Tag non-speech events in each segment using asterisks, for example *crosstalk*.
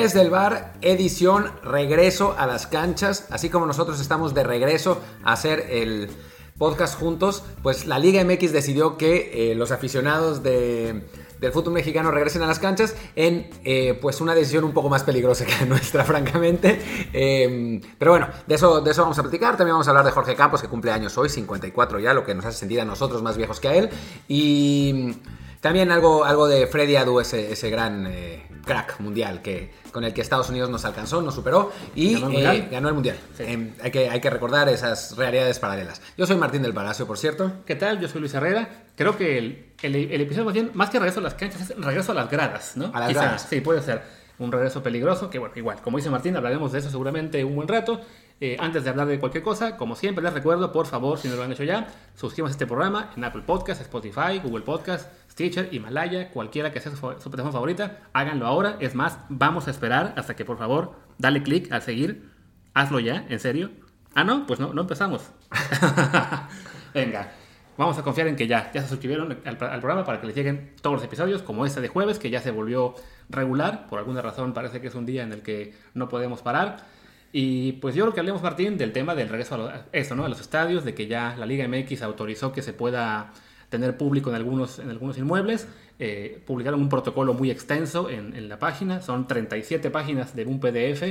Desde el bar, edición regreso a las canchas, así como nosotros estamos de regreso a hacer el podcast juntos, pues la Liga MX decidió que eh, los aficionados de, del fútbol mexicano regresen a las canchas en eh, pues una decisión un poco más peligrosa que la nuestra, *laughs* francamente. Em, pero bueno, de eso, de eso vamos a platicar. También vamos a hablar de Jorge Campos, que cumple años hoy, 54 ya, lo que nos hace sentir a nosotros más viejos que a él. Y también algo, algo de Freddy Adu, ese, ese gran eh, crack mundial que, con el que Estados Unidos nos alcanzó, nos superó y ¿Ganó el Mundial? ganó el Mundial. Em, hay, que, hay que recordar esas realidades paralelas. Yo soy Martín del Palacio, por cierto. ¿Qué tal? Yo soy Luis Herrera. Creo que el, el- el episodio más bien, más que regreso a las canchas, es regreso a las gradas, ¿no? A las Quizás, gradas. Sí, puede ser un regreso peligroso, que bueno, igual, como dice Martín, hablaremos de eso seguramente un buen rato. Eh, antes de hablar de cualquier cosa, como siempre les recuerdo, por favor, si no lo han hecho ya, suscríbanse a este programa en Apple Podcast, Spotify, Google Podcast, Stitcher, Himalaya, cualquiera que sea su, su plataforma favorita, háganlo ahora. Es más, vamos a esperar hasta que por favor, dale click al seguir. Hazlo ya, en serio. Ah, no, pues no, no empezamos. *laughs* Venga, vamos a confiar en que ya, ya se suscribieron al, al programa para que les lleguen todos los episodios, como este de jueves, que ya se volvió regular. Por alguna razón parece que es un día en el que no podemos parar. Y pues yo creo que hablemos, Martín, del tema del regreso a, a esto, ¿no? a los estadios, de que ya la Liga MX autorizó que se pueda tener público en algunos, en algunos inmuebles. Eh, publicaron un protocolo muy extenso en, en la página, son 37 páginas de un PDF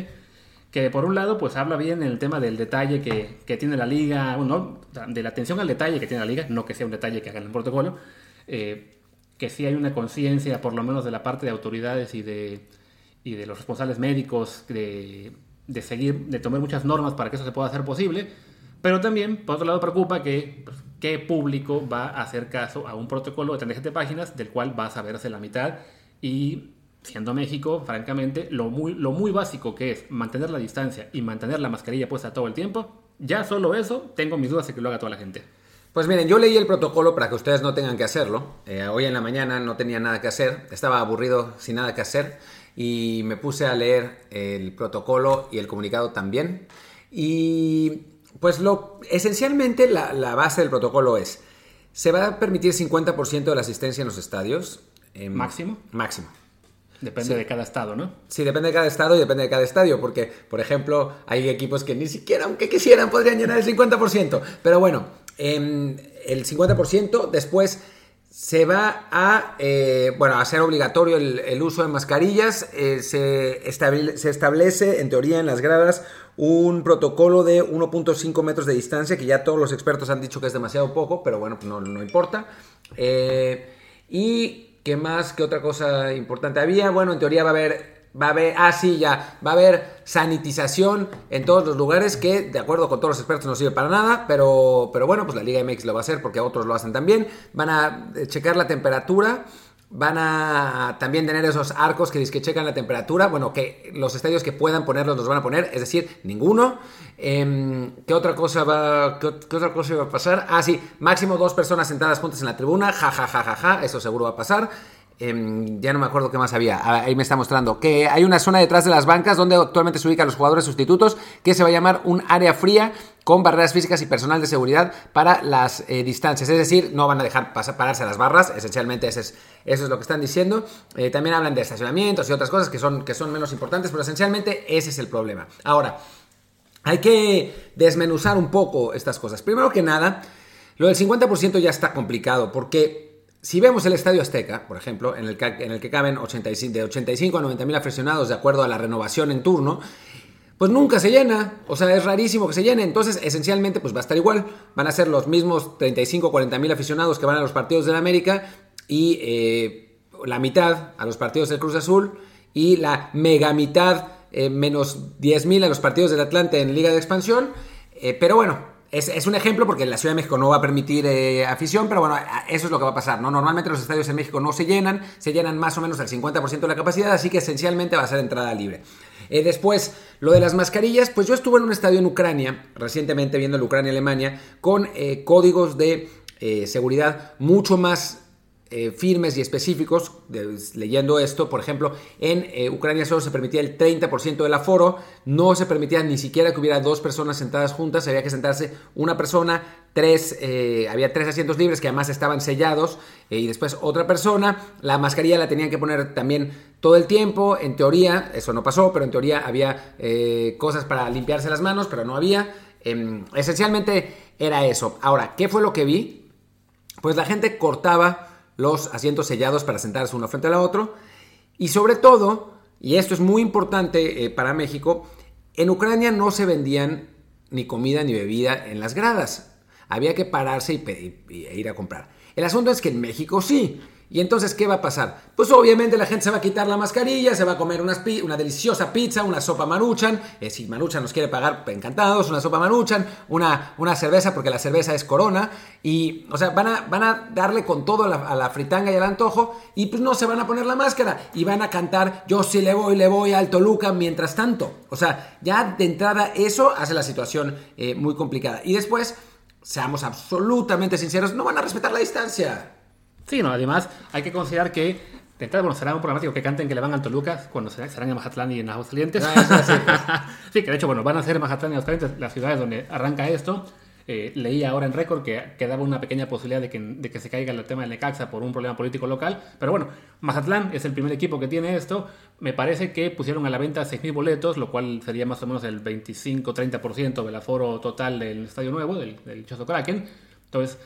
que por un lado pues habla bien en el tema del detalle que, que tiene la liga, bueno, de la atención al detalle que tiene la liga, no que sea un detalle que haga en el protocolo, eh, que sí hay una conciencia por lo menos de la parte de autoridades y de, y de los responsables médicos de, de seguir, de tomar muchas normas para que eso se pueda hacer posible, pero también por otro lado preocupa que pues, qué público va a hacer caso a un protocolo de 37 páginas del cual va a saberse la mitad y siendo México, francamente, lo muy, lo muy básico que es mantener la distancia y mantener la mascarilla puesta todo el tiempo, ya solo eso, tengo mis dudas de que lo haga toda la gente. Pues miren, yo leí el protocolo para que ustedes no tengan que hacerlo. Eh, hoy en la mañana no tenía nada que hacer, estaba aburrido sin nada que hacer y me puse a leer el protocolo y el comunicado también. Y pues lo esencialmente la, la base del protocolo es, se va a permitir 50% de la asistencia en los estadios. em, ¿Máximo? Máximo. Depende Sí. de cada estado, ¿no? Sí, depende de cada estado y depende de cada estadio, porque, por ejemplo, hay equipos que ni siquiera, aunque quisieran, podrían llenar el 50%. Pero bueno, em, el 50% después se va a, eh, bueno, a hacer obligatorio el, uso de mascarillas. eh, se, se establece, en teoría, en las gradas, un protocolo de 1.5 metros de distancia, que ya todos los expertos han dicho que es demasiado poco, pero bueno, no, no importa. Eh, y ¿Qué más? ¿Qué otra cosa importante había? Bueno, en teoría va a haber, va a haber, ah ya, va a haber sanitización en todos los lugares que, de acuerdo con todos los expertos, no sirve para nada, pero, pero bueno, pues la Liga MX lo va a hacer porque otros lo hacen también. Van a eh, checar la temperatura, van a también tener esos arcos que, que checan la temperatura, bueno, que los estadios que puedan ponerlos los van a poner, es decir, ninguno. Em, ¿Qué otra cosa va, qué, qué otra cosa iba a pasar? Ah, sí, máximo dos personas sentadas juntas en la tribuna, ja, ja, ja, ja, ja, eso seguro va a pasar. Em, ya no me acuerdo qué más había. Ah, Ahí me está mostrando que hay una zona detrás de las bancas donde actualmente se ubican los jugadores sustitutos que se va a llamar un área fría con barreras físicas y personal de seguridad para las eh, distancias. Es decir, no van a dejar pararse las barras. Esencialmente eso es, lo que están diciendo. Eh, también hablan de estacionamientos y otras cosas que son menos importantes, pero esencialmente ese es el problema. Ahora, hay que desmenuzar un poco estas cosas. Primero que nada, lo del 50% ya está complicado porque si vemos el Estadio Azteca, por ejemplo, en el que, en el que caben 85, de 85 a 90 mil aficionados de acuerdo a la renovación en turno, pues nunca se llena. O sea, es rarísimo que se llene. Entonces, esencialmente, pues va a estar igual. Van a ser los mismos 35 o 40 mil aficionados que van a los partidos de la América y eh, la mitad a los partidos del Cruz Azul y la mega mitad eh, menos 10 mil a los partidos del Atlante en Liga de Expansión. Eh, pero bueno, es, es un ejemplo porque la Ciudad de México no va a permitir eh, afición, pero bueno, eso es lo que va a pasar, ¿no? Normalmente los estadios en México no se llenan, se llenan más o menos al 50% de la capacidad, así que esencialmente va a ser entrada libre. Eh, después, lo de las mascarillas, pues yo estuve en un estadio en Ucrania, recientemente viendo el Ucrania-Alemania, con eh, códigos de seguridad mucho más eh, firmes y específicos, leyendo esto, por ejemplo, en eh, Ucrania solo se permitía el 30% del aforo, no se permitía ni siquiera que hubiera dos personas sentadas juntas, había que sentarse una persona, tres, eh, había tres asientos libres que además estaban sellados y después otra persona, la mascarilla la tenían que poner también todo el tiempo, en teoría, eso no pasó, pero en teoría había cosas para limpiarse las manos, pero no había. Em, esencialmente era eso. Ahora, ¿qué fue lo que vi? Pues la gente cortaba los asientos sellados para sentarse uno frente al otro. Y sobre todo, y esto es muy importante eh, para México, en Ucrania no se vendían ni comida ni bebida en las gradas. Había que pararse y, y ir a comprar. El asunto es que en México sí. Y entonces, ¿qué va a pasar? Pues obviamente la gente se va a quitar la mascarilla, se va a comer una, una deliciosa pizza, una sopa maruchan. Eh, si maruchan nos quiere pagar, encantados, una sopa maruchan, una, una cerveza, porque la cerveza es corona. Y, o sea, van a, van a darle con todo a la, fritanga y al antojo. Y pues no se van a poner la máscara. Y van a cantar, yo sí le voy, le voy al Toluca mientras tanto. O sea, ya de entrada eso hace la situación eh, muy complicada. Y después, seamos absolutamente sinceros, no van a respetar la distancia. Sí, no, además hay que considerar que de entrada, bueno, será un problemático que canten que le van a Toluca cuando serán en Mazatlán y en Aguascalientes. Ah, *laughs* sí, que de hecho, bueno, van a ser Mazatlán y Aguascalientes las ciudades donde arranca esto. Eh, leí ahora en récord que quedaba una pequeña posibilidad de que, de que se caiga el tema del Necaxa por un problema político local. Pero bueno, Mazatlán es el primer equipo que tiene esto. Me parece que pusieron a la venta 6.000 boletos, lo cual sería más o menos el 25-30% del aforo total del Estadio Nuevo, del, del Choso Kraken. Entonces,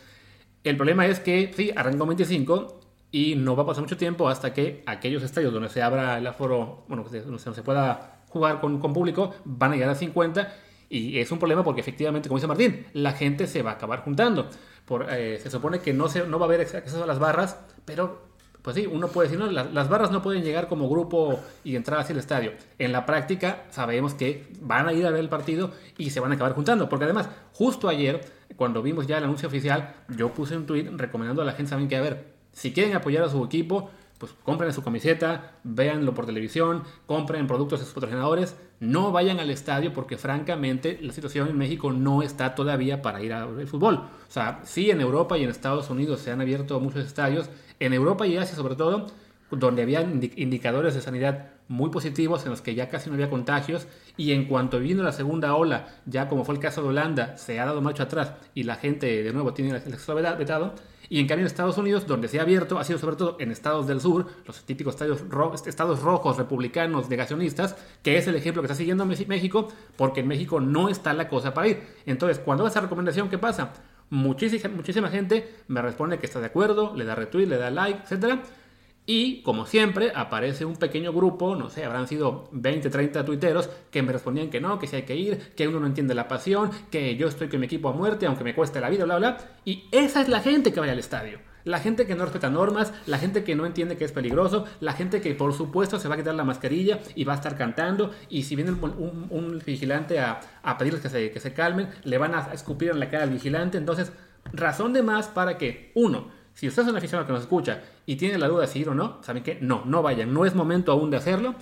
el problema es que, sí, arrancó 25 y no va a pasar mucho tiempo hasta que aquellos estadios donde se abra el aforo, bueno, donde se pueda jugar con, público, van a llegar a 50 y es un problema porque efectivamente, como dice Martín, la gente se va a acabar juntando. Por, eh, se supone que no, se, no va a haber acceso a las barras, pero pues sí, uno puede decir, no, las, barras no pueden llegar como grupo y entrar hacia el estadio. En la práctica sabemos que van a ir a ver el partido y se van a acabar juntando, porque además, justo ayer cuando vimos ya el anuncio oficial, yo puse un tweet recomendando a la gente, que, a ver, si quieren apoyar a su equipo, pues compren su camiseta, véanlo por televisión, compren productos de sus patrocinadores, no vayan al estadio porque francamente la situación en México no está todavía para ir a ver el fútbol. O sea, sí en Europa y en Estados Unidos se han abierto muchos estadios, en Europa y Asia sobre todo, donde había indicadores de sanidad muy positivos en los que ya casi no había contagios y en cuanto vino la segunda ola, ya como fue el caso de Holanda, se ha dado marcha atrás y la gente de nuevo tiene el acceso vetado, y en cambio en Estados Unidos, donde se ha abierto, ha sido sobre todo en estados del sur, los típicos estados, rojos, republicanos, negacionistas, que es el ejemplo que está siguiendo México, porque en México no está la cosa para ir. Entonces, cuando esa recomendación, ¿qué pasa? Muchísima, muchísima gente me responde que está de acuerdo, le da retweet, le da like, etcétera y como siempre, aparece un pequeño grupo, no sé, habrán sido 20, 30 tuiteros que me respondían que no, que si hay que ir, que uno no entiende la pasión, que yo estoy con mi equipo a muerte, aunque me cueste la vida, bla, bla. Y esa es la gente que vaya al estadio. La gente que no respeta normas, la gente que no entiende que es peligroso, la gente que por supuesto se va a quitar la mascarilla y va a estar cantando. Y si viene un, vigilante a, a pedirles que se, que se calmen, le van a escupir en la cara al vigilante. Entonces, razón de más para que, uno, si usted es un aficionado que nos escucha y tiene la duda de si ir o no, saben que no, no vayan, no es momento aún de hacerlo.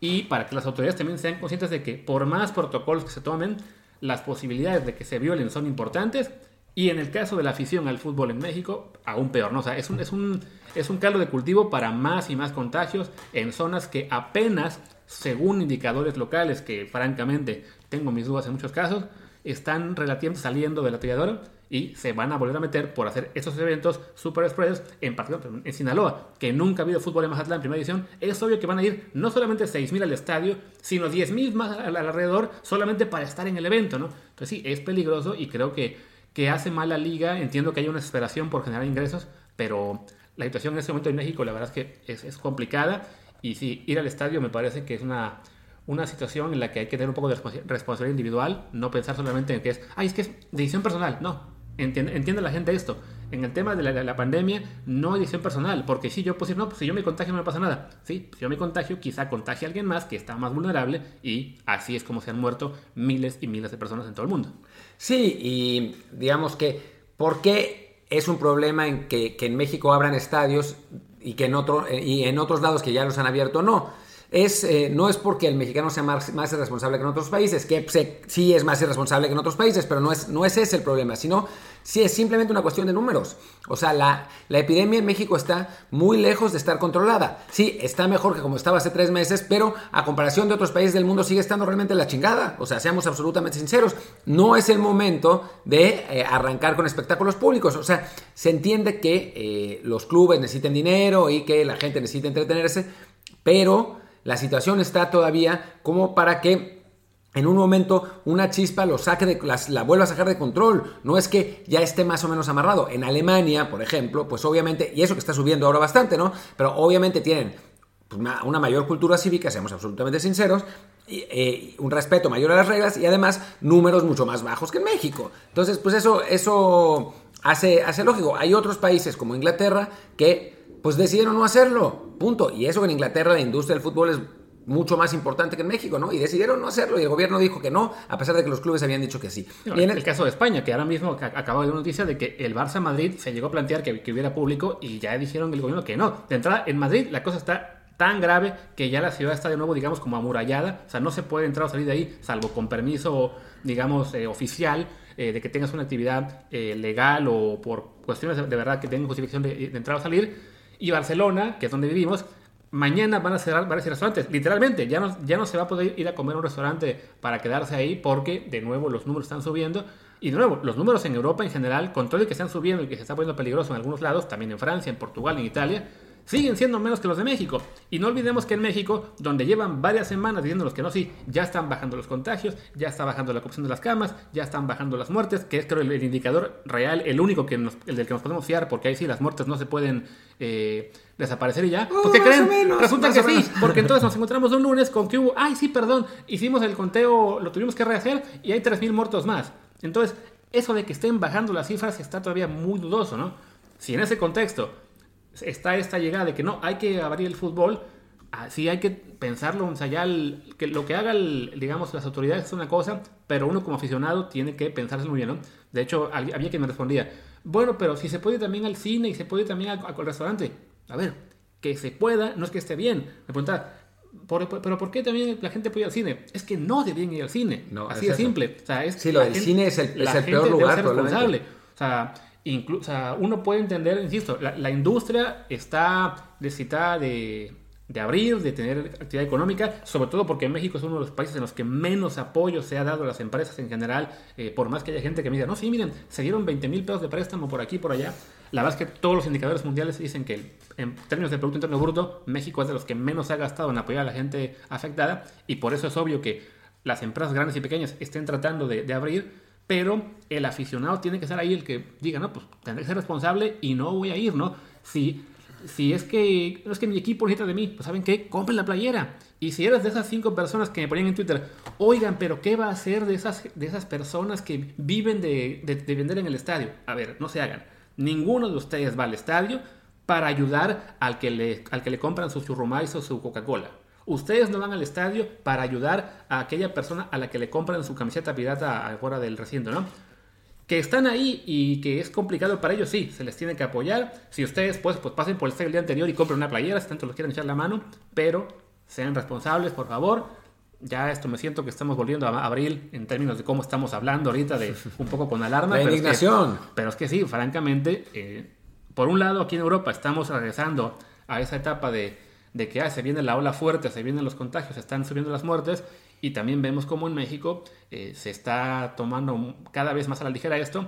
Y para que las autoridades también sean conscientes de que por más protocolos que se tomen, las posibilidades de que se violen son importantes. Y en el caso de la afición al fútbol en México, aún peor, ¿no? O sea, es un, es un, es un caldo de cultivo para más y más contagios en zonas que apenas, según indicadores locales, que francamente tengo mis dudas en muchos casos, están relativamente saliendo de la tiradora y se van a volver a meter por hacer esos eventos super spreads en particular en Sinaloa, que nunca ha habido fútbol en Mazatlán en primera edición, es obvio que van a ir no solamente 6.000 al estadio, sino 10.000 más alrededor solamente para estar en el evento, ¿no? Entonces sí, es peligroso y creo que, que hace mal la liga, entiendo que hay una desesperación por generar ingresos, pero la situación en este momento en México la verdad es que es, es complicada y sí, ir al estadio me parece que es una una situación en la que hay que tener un poco de responsabilidad individual, no pensar solamente en que es, ay, es que es decisión personal. No, entiende, la gente esto. En el tema de la, pandemia, no hay decisión personal, porque si yo, pues, no, pues, si yo me contagio no me pasa nada. Si yo me contagio, quizá contagie a alguien más que está más vulnerable y así es como se han muerto miles y miles de personas en todo el mundo. Sí, y digamos que, ¿por qué es un problema en que, en México abran estadios y que en, otro, y en otros lados que ya los han abierto no? Eh, no es porque el mexicano sea más, irresponsable que en otros países, que sí es más irresponsable que en otros países, pero no es, ese el problema, sino sí es simplemente una cuestión de números. O sea, la, la epidemia en México está muy lejos de estar controlada. Sí, está mejor que como estaba hace tres meses, pero a comparación de otros países del mundo sigue estando realmente la chingada. O sea, seamos absolutamente sinceros, no es el momento de eh, arrancar con espectáculos públicos. O sea, se entiende que eh, los clubes necesiten dinero y que la gente necesita entretenerse, pero la situación está todavía como para que en un momento una chispa lo saque de, la vuelva a sacar de control. No es que ya esté más o menos amarrado. En Alemania, por ejemplo, pues obviamente, y eso que está subiendo ahora bastante, ¿no? Pero obviamente tienen pues, una, mayor cultura cívica, seamos absolutamente sinceros, y, eh, un respeto mayor a las reglas y además números mucho más bajos que en México. Entonces, pues eso, eso hace, hace lógico. Hay otros países como Inglaterra que pues decidieron no hacerlo, punto. Y eso que en Inglaterra la industria del fútbol es mucho más importante que en México, ¿no? Y decidieron no hacerlo y el gobierno dijo que no, a pesar de que los clubes habían dicho que sí. en el... caso de España, que ahora mismo acaba de una noticia de que el Barça Madrid se llegó a plantear que, que hubiera público y ya dijeron el gobierno que no. De entrada, en Madrid la cosa está tan grave que ya la ciudad está de nuevo, digamos, como amurallada. O sea, no se puede entrar o salir de ahí, salvo con permiso, digamos, eh, oficial, eh, de que tengas una actividad eh, legal o por cuestiones de, verdad que tengan justificación de, de, entrar o salir. Y Barcelona, que es donde vivimos, mañana van a cerrar varios restaurantes. Literalmente, ya no, ya no se va a poder ir a comer a un restaurante para quedarse ahí porque, de nuevo, los números están subiendo. Y de nuevo, los números en Europa en general, con todo el que están subiendo y que se está poniendo peligroso en algunos lados, también en Francia, en Portugal, en Italia, siguen siendo menos que los de México. Y no olvidemos que en México, donde llevan varias semanas diciéndonos que no, sí, ya están bajando los contagios, ya está bajando la ocupación de las camas, ya están bajando las muertes, que es creo el, indicador real, el único que el del que nos podemos fiar, porque ahí sí las muertes no se pueden eh, desaparecer y ya. Oh, porque creen? Menos, Resulta que sí, porque entonces *laughs* nos encontramos un lunes con que hubo, ay, sí, perdón, hicimos el conteo, lo tuvimos que rehacer y hay 3.000 muertos más. Entonces, eso de que estén bajando las cifras está todavía muy dudoso, ¿no? Si en ese contexto está esta llegada de que no, hay que abrir el fútbol, así hay que pensarlo, o sea, ya que lo que haga, digamos, las autoridades es una cosa, pero uno como aficionado tiene que pensárselo muy bien, ¿no? De hecho, había quien me respondía, bueno, pero si se puede también al cine y se puede también al, restaurante. A ver, que se pueda, no es que esté bien. Me preguntaba, pero ¿por qué también la gente puede ir al cine? Es que no deben ir al cine. No, Así de simple. O sea, es, sí, lo del cine es el, es el peor lugar. responsable. O sea, Incluso, uno puede entender, insisto, la, industria está necesitada de, abrir, de tener actividad económica, sobre todo porque México es uno de los países en los que menos apoyo se ha dado a las empresas en general, eh, por más que haya gente que me diga, no, sí, miren, se dieron 20 mil pesos de préstamo por aquí, por allá. La verdad es que todos los indicadores mundiales dicen que en términos de Producto Interno Bruto, México es de los que menos ha gastado en apoyar a la gente afectada y por eso es obvio que las empresas grandes y pequeñas estén tratando de abrir pero el aficionado tiene que ser ahí el que diga, no, pues tendré que ser responsable y no voy a ir, ¿no? Si, si es que no es que mi equipo necesita de mí, pues ¿saben qué? Compren la playera. Y si eres de esas cinco personas que me ponían en Twitter, oigan, pero ¿qué va a hacer de esas, de esas personas que viven de, de vender en el estadio? A ver, no se hagan. Ninguno de ustedes va al estadio para ayudar al que le, al que le compran su churrumais o su Coca-Cola. Ustedes no van al estadio para ayudar a aquella persona a la que le compran su camiseta pirata afuera del recinto, ¿no? Que están ahí y que es complicado para ellos, sí, se les tiene que apoyar. Si ustedes pues, pues pasen por el estadio el día anterior y compren una playera, si tanto los quieren echar la mano, pero sean responsables, por favor. Ya esto me siento que estamos volviendo a abril en términos de cómo estamos hablando ahorita, de *laughs* un poco con alarma. La indignación. pero es que sí, francamente, eh, por un lado aquí en Europa estamos regresando a esa etapa de de que ah, se viene la ola fuerte, se vienen los contagios, se están subiendo las muertes y también vemos como en México eh, se está tomando cada vez más a la ligera esto.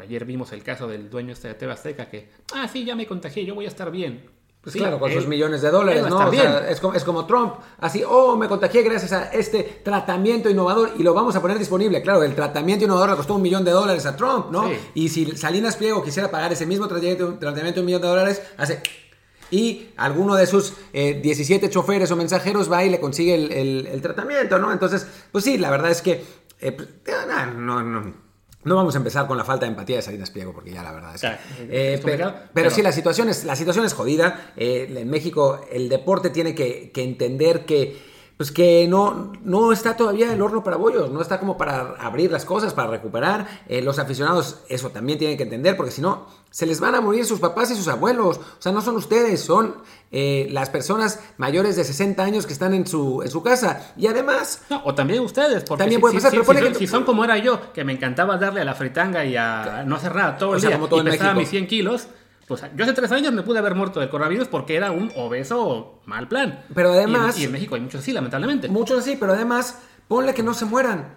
Ayer vimos el caso del dueño este de TV Azteca que, ah, sí, ya me contagié, yo voy a estar bien. Pues claro, con sus millones de dólares, ¿no? O sea, es, como, es, como, Trump, así, oh, me contagié gracias a este tratamiento innovador y lo vamos a poner disponible. Claro, el tratamiento innovador le costó un millón de dólares a Trump, ¿no? Y si Salinas Pliego quisiera pagar ese mismo tratamiento, tratamiento de un millón de dólares, hace y alguno de sus 17 eh, choferes o mensajeros va y le consigue el, tratamiento, ¿no? Entonces, pues sí, la verdad es que eh, pues, no, no, no vamos a empezar con la falta de empatía de Salinas Pliego, porque ya la verdad es que... Eh, pero, sí, la situación es, la situación es jodida. en México el deporte tiene que, entender que pues que no, no está todavía el horno para bollos, no está como para abrir las cosas, para recuperar. Eh, los aficionados eso también tienen que entender, porque si no, se les van a morir sus papás y sus abuelos. O sea, no son ustedes, son eh, las personas mayores de 60 años que están en su, en su casa. Y además... o también ustedes, porque también si, puede pasar, si, pero si, pone que- si son como era yo, que me encantaba darle a la fritanga y a no hacer nada todo O el sea, día como todo y pesaba mis 100 kilos, pues yo hace tres años me pude haber muerto de coronavirus porque era un obeso mal plan. Pero Y en- además- Y en, México hay muchos así, lamentablemente. Muchos así, pero además, ponle que no se mueran.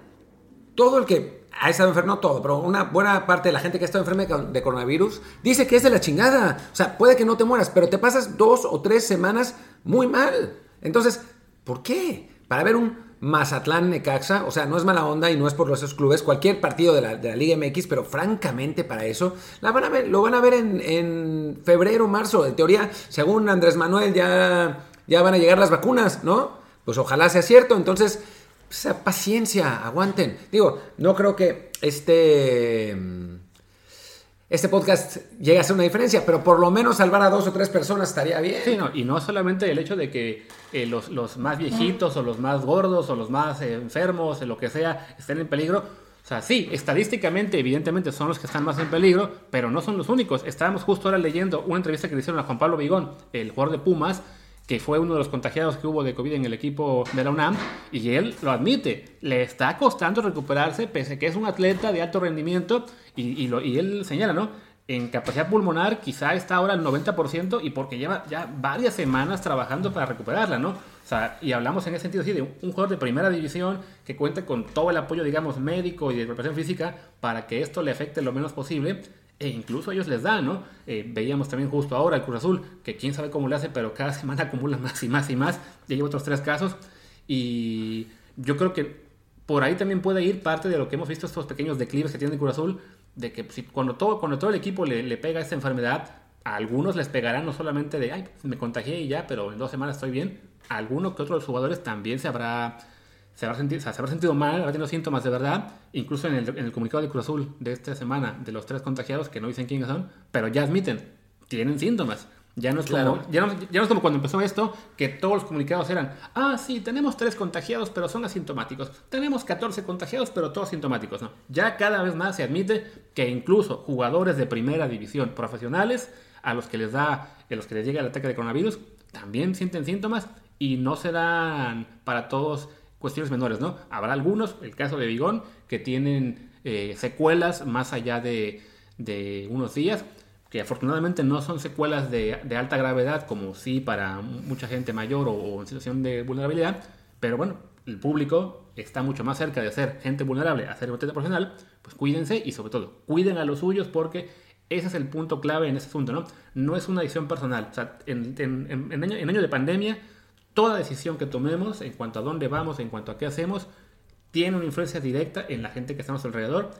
Todo el que ha estado enfermo, no todo, pero una buena parte de la gente que ha estado enferma de coronavirus dice que es de la chingada. O sea, puede que no te mueras, pero te pasas dos o tres semanas muy mal. Entonces, ¿por qué? Para ver un Mazatlán Necaxa, o sea, no es mala onda y no es por los esos clubes, cualquier partido de la, Liga MX, pero francamente para eso, la van a ver, lo van a ver en, en febrero, marzo. En teoría, según Andrés Manuel, ya, ya van a llegar las vacunas, ¿no? Pues ojalá sea cierto. Entonces, sea, paciencia, aguanten. Digo, no creo que este. Este podcast llegue a ser una diferencia, pero por lo menos salvar a dos o tres personas estaría bien. Sí, no, y no solamente el hecho de que eh, los, más viejitos o los más gordos o los más eh, enfermos, lo que sea, estén en peligro. O sea, sí, estadísticamente, evidentemente son los que están más en peligro, pero no son los únicos. Estábamos justo ahora leyendo una entrevista que le hicieron a Juan Pablo Vigón, el jugador de Pumas, que fue uno de los contagiados que hubo de COVID en el equipo de la UNAM, y él lo admite, le está costando recuperarse, pese a que es un atleta de alto rendimiento, y, lo- él señala, ¿no? En capacidad pulmonar quizá está ahora al 90% y porque lleva ya varias semanas trabajando para recuperarla, ¿no? O sea, y hablamos en ese sentido, sí, de un, un jugador de primera división que cuenta con todo el apoyo, digamos, médico y de preparación física para que esto le afecte lo menos posible. E incluso ellos les da, ¿no? Eh, veíamos también justo ahora el Cruz Azul, que quién sabe cómo le hace, pero cada *laughs* semana acumula más y más y más. Ya lleva otros tres casos. Y yo creo que por ahí también puede ir parte de lo que hemos visto, estos pequeños declives que tiene el Cruz Azul, de que cuando, todo, cuando todo el equipo le, le pega esta enfermedad, a algunos les pegará no solamente de, ay, me contagié y ya, pero en dos semanas estoy bien. A alguno que otro de los jugadores también se habrá, se habrá, sentido, o sea, se habrá sentido mal, habrá tenido síntomas de verdad. Incluso en el, en el comunicado de Cruz Azul de esta semana, de los tres contagiados, que no dicen quiénes son, pero ya admiten, tienen síntomas. Ya no, es Claro. como, ya, no, ya no es como cuando empezó esto, que todos los comunicados eran, ah, sí, tenemos tres contagiados, pero son asintomáticos. Tenemos 14 contagiados, pero todos sintomáticos. No. Ya cada vez más se admite que incluso jugadores de primera división profesionales, a los que les da, a los que les llega el ataque de coronavirus, también sienten síntomas y no serán para todos cuestiones menores, ¿no? Habrá algunos, el caso de Vigón, que tienen eh, secuelas más allá de, unos días, que afortunadamente no son secuelas de, alta gravedad, como sí para mucha gente mayor o, en situación de vulnerabilidad, pero bueno, el público está mucho más cerca de ser gente vulnerable a ser atleta profesional, pues cuídense y sobre todo, cuiden a los suyos porque ese es el punto clave en ese asunto, ¿no? No es una decisión personal. O sea, en, en- en año de pandemia, toda decisión que tomemos en cuanto a dónde vamos, en cuanto a qué hacemos, tiene una influencia directa en la gente que estamos alrededor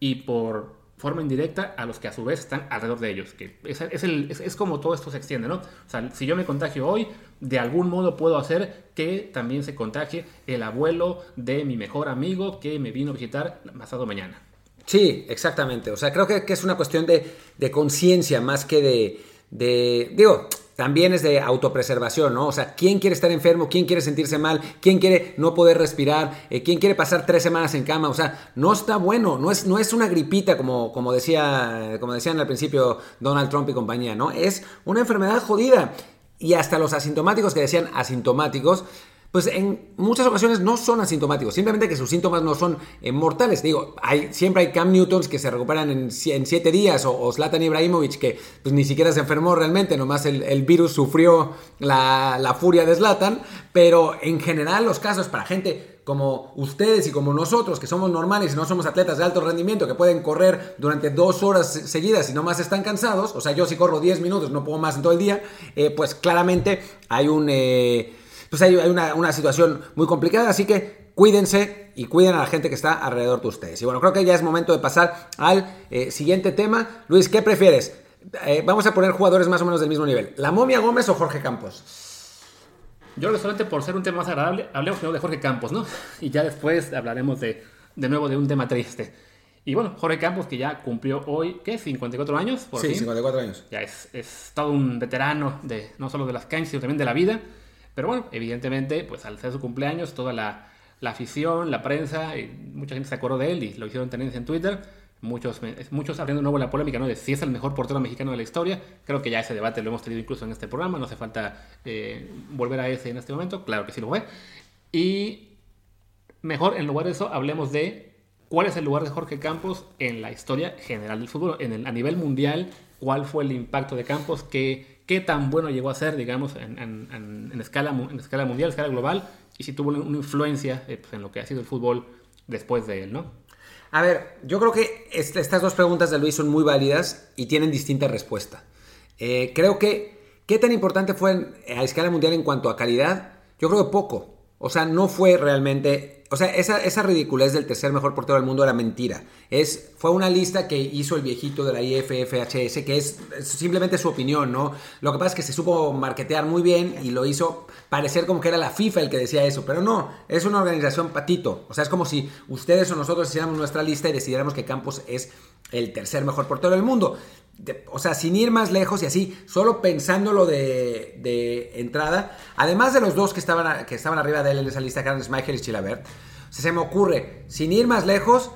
y por forma indirecta a los que a su vez están alrededor de ellos. Que es, es- es como todo esto se extiende, ¿no? O sea, si yo me contagio hoy, de algún modo puedo hacer que también se contagie el abuelo de mi mejor amigo que me vino a visitar pasado mañana. Sí, exactamente. O sea, creo que, que es una cuestión de, de conciencia más que de, de- Digo, también es de autopreservación, ¿no? O sea, ¿quién quiere estar enfermo? ¿Quién quiere sentirse mal? ¿Quién quiere no poder respirar? Eh, ¿Quién quiere pasar tres semanas en cama? O sea, no está bueno. No es, no es una gripita como, como, decía, como decían al principio Donald Trump y compañía, ¿no? Es una enfermedad jodida. Y hasta los asintomáticos que decían asintomáticos, pues en muchas ocasiones no son asintomáticos, simplemente que sus síntomas no son eh, mortales. Digo, hay, siempre hay Cam Newtons que se recuperan en, sie- en siete días, o, o Zlatan Ibrahimovic que pues, ni siquiera se enfermó realmente, nomás el, el virus sufrió la, la furia de Zlatan, pero en general los casos para gente como ustedes y como nosotros, que somos normales y no somos atletas de alto rendimiento, que pueden correr durante dos horas seguidas y no más están cansados, o sea, yo si corro 10 minutos, no puedo más en todo el día, eh, pues claramente hay un... eh, pues hay, hay una, una situación muy complicada, así que cuídense y cuiden a la gente que está alrededor de ustedes. Y bueno, creo que ya es momento de pasar al eh, siguiente tema. Luis, ¿qué prefieres? Eh, vamos a poner jugadores más o menos del mismo nivel. ¿La momia Gómez o Jorge Campos? Yo solamente por ser un tema más agradable, hablemos primero de Jorge Campos, ¿no? *laughs* Y ya después hablaremos de, de nuevo de un tema triste. Y bueno, Jorge Campos que ya cumplió hoy, ¿qué? 54 años, por sí, fin. 54 años. Ya es, es todo un veterano de no solo de las canchas, sino también de la vida. Pero bueno, evidentemente, pues al ser su cumpleaños, toda la, la afición, la prensa, y mucha gente se acordó de él y lo hicieron tendencia en Twitter. Muchos, muchos abriendo de nuevo la polémica ¿no? de si es el mejor portero mexicano de la historia. Creo que ya ese debate lo hemos tenido incluso en este programa. No hace falta eh, volver a ese en este momento. Claro que sí lo fue. Y mejor, en lugar de eso, hablemos de cuál es el lugar de Jorge Campos en la historia general del fútbol. En el, a nivel mundial, cuál fue el impacto de Campos, qué, qué tan bueno llegó a ser, digamos, en, en, en escala, en escala mundial, escala global, y si tuvo una influencia eh, pues, en lo que ha sido el fútbol después de él, ¿no? A ver, yo creo que estas dos preguntas de Luis son muy válidas y tienen distinta respuesta. Eh, creo que, ¿qué tan importante fue a escala mundial en cuanto a calidad? Yo creo que poco. O sea, no fue realmente. O sea, esa, esa ridiculez del tercer mejor portero del mundo era mentira. Es, fue una lista que hizo el viejito de la IFFHS, que es, simplemente su opinión, ¿no? Lo que pasa es que se supo marketear muy bien y lo hizo parecer como que era la FIFA el que decía eso. Pero no, es una organización patito. O sea, es como si ustedes o nosotros hiciéramos nuestra lista y decidiéramos que Campos es el tercer mejor portero del mundo o sea, sin ir más lejos y así, solo pensándolo de, de entrada, además de los dos que estaban, que estaban arriba de él en esa lista, que eran y Chilabert, se me ocurre, sin ir más lejos,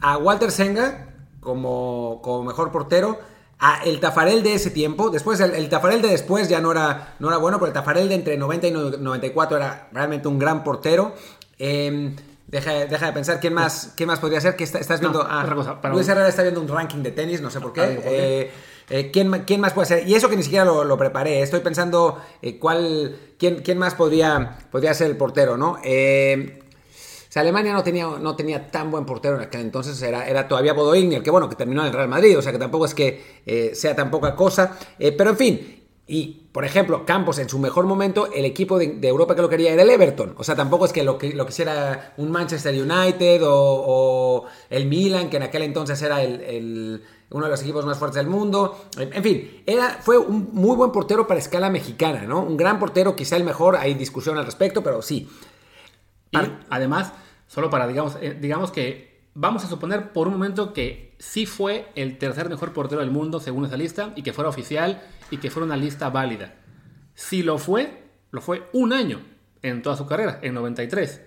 a Walter Senga como, como mejor portero, a el Tafarel de ese tiempo, después el, Tafarel de después ya no era, no era bueno, pero el Tafarel de entre 90 y 94 era realmente un gran portero. Eh, Deja, de pensar quién más, quién más podría ser. que estás viendo? ah, Luis Herrera está viendo un ranking de tenis, no sé por qué. Ah, eh, eh, ¿quién, ¿quién, más puede ser? Y eso que ni siquiera lo, preparé. Estoy pensando eh, cuál, quién, quién, más podría, podría ser el portero, ¿no? Alemania no tenía, no tenía tan buen portero en aquel entonces, era, era todavía Bodo Igner, que bueno, que terminó en el Real Madrid, o sea que tampoco es que sea tan poca cosa. pero en fin, y, por ejemplo, Campos en su mejor momento, el equipo de, Europa que lo quería era el Everton. O sea, tampoco es que lo, quisiera un Manchester United o, el Milan, que en aquel entonces era el, uno de los equipos más fuertes del mundo. En fin, era, fue un muy buen portero para escala mexicana, ¿no? Un gran portero, quizá el mejor, hay discusión al respecto, pero sí. Y además, solo para, digamos, eh, digamos que vamos a suponer por un momento que sí fue el tercer mejor portero del mundo según esa lista y que fuera oficial y que fuera una lista válida. Si lo fue, lo fue un año en toda su carrera, en 93.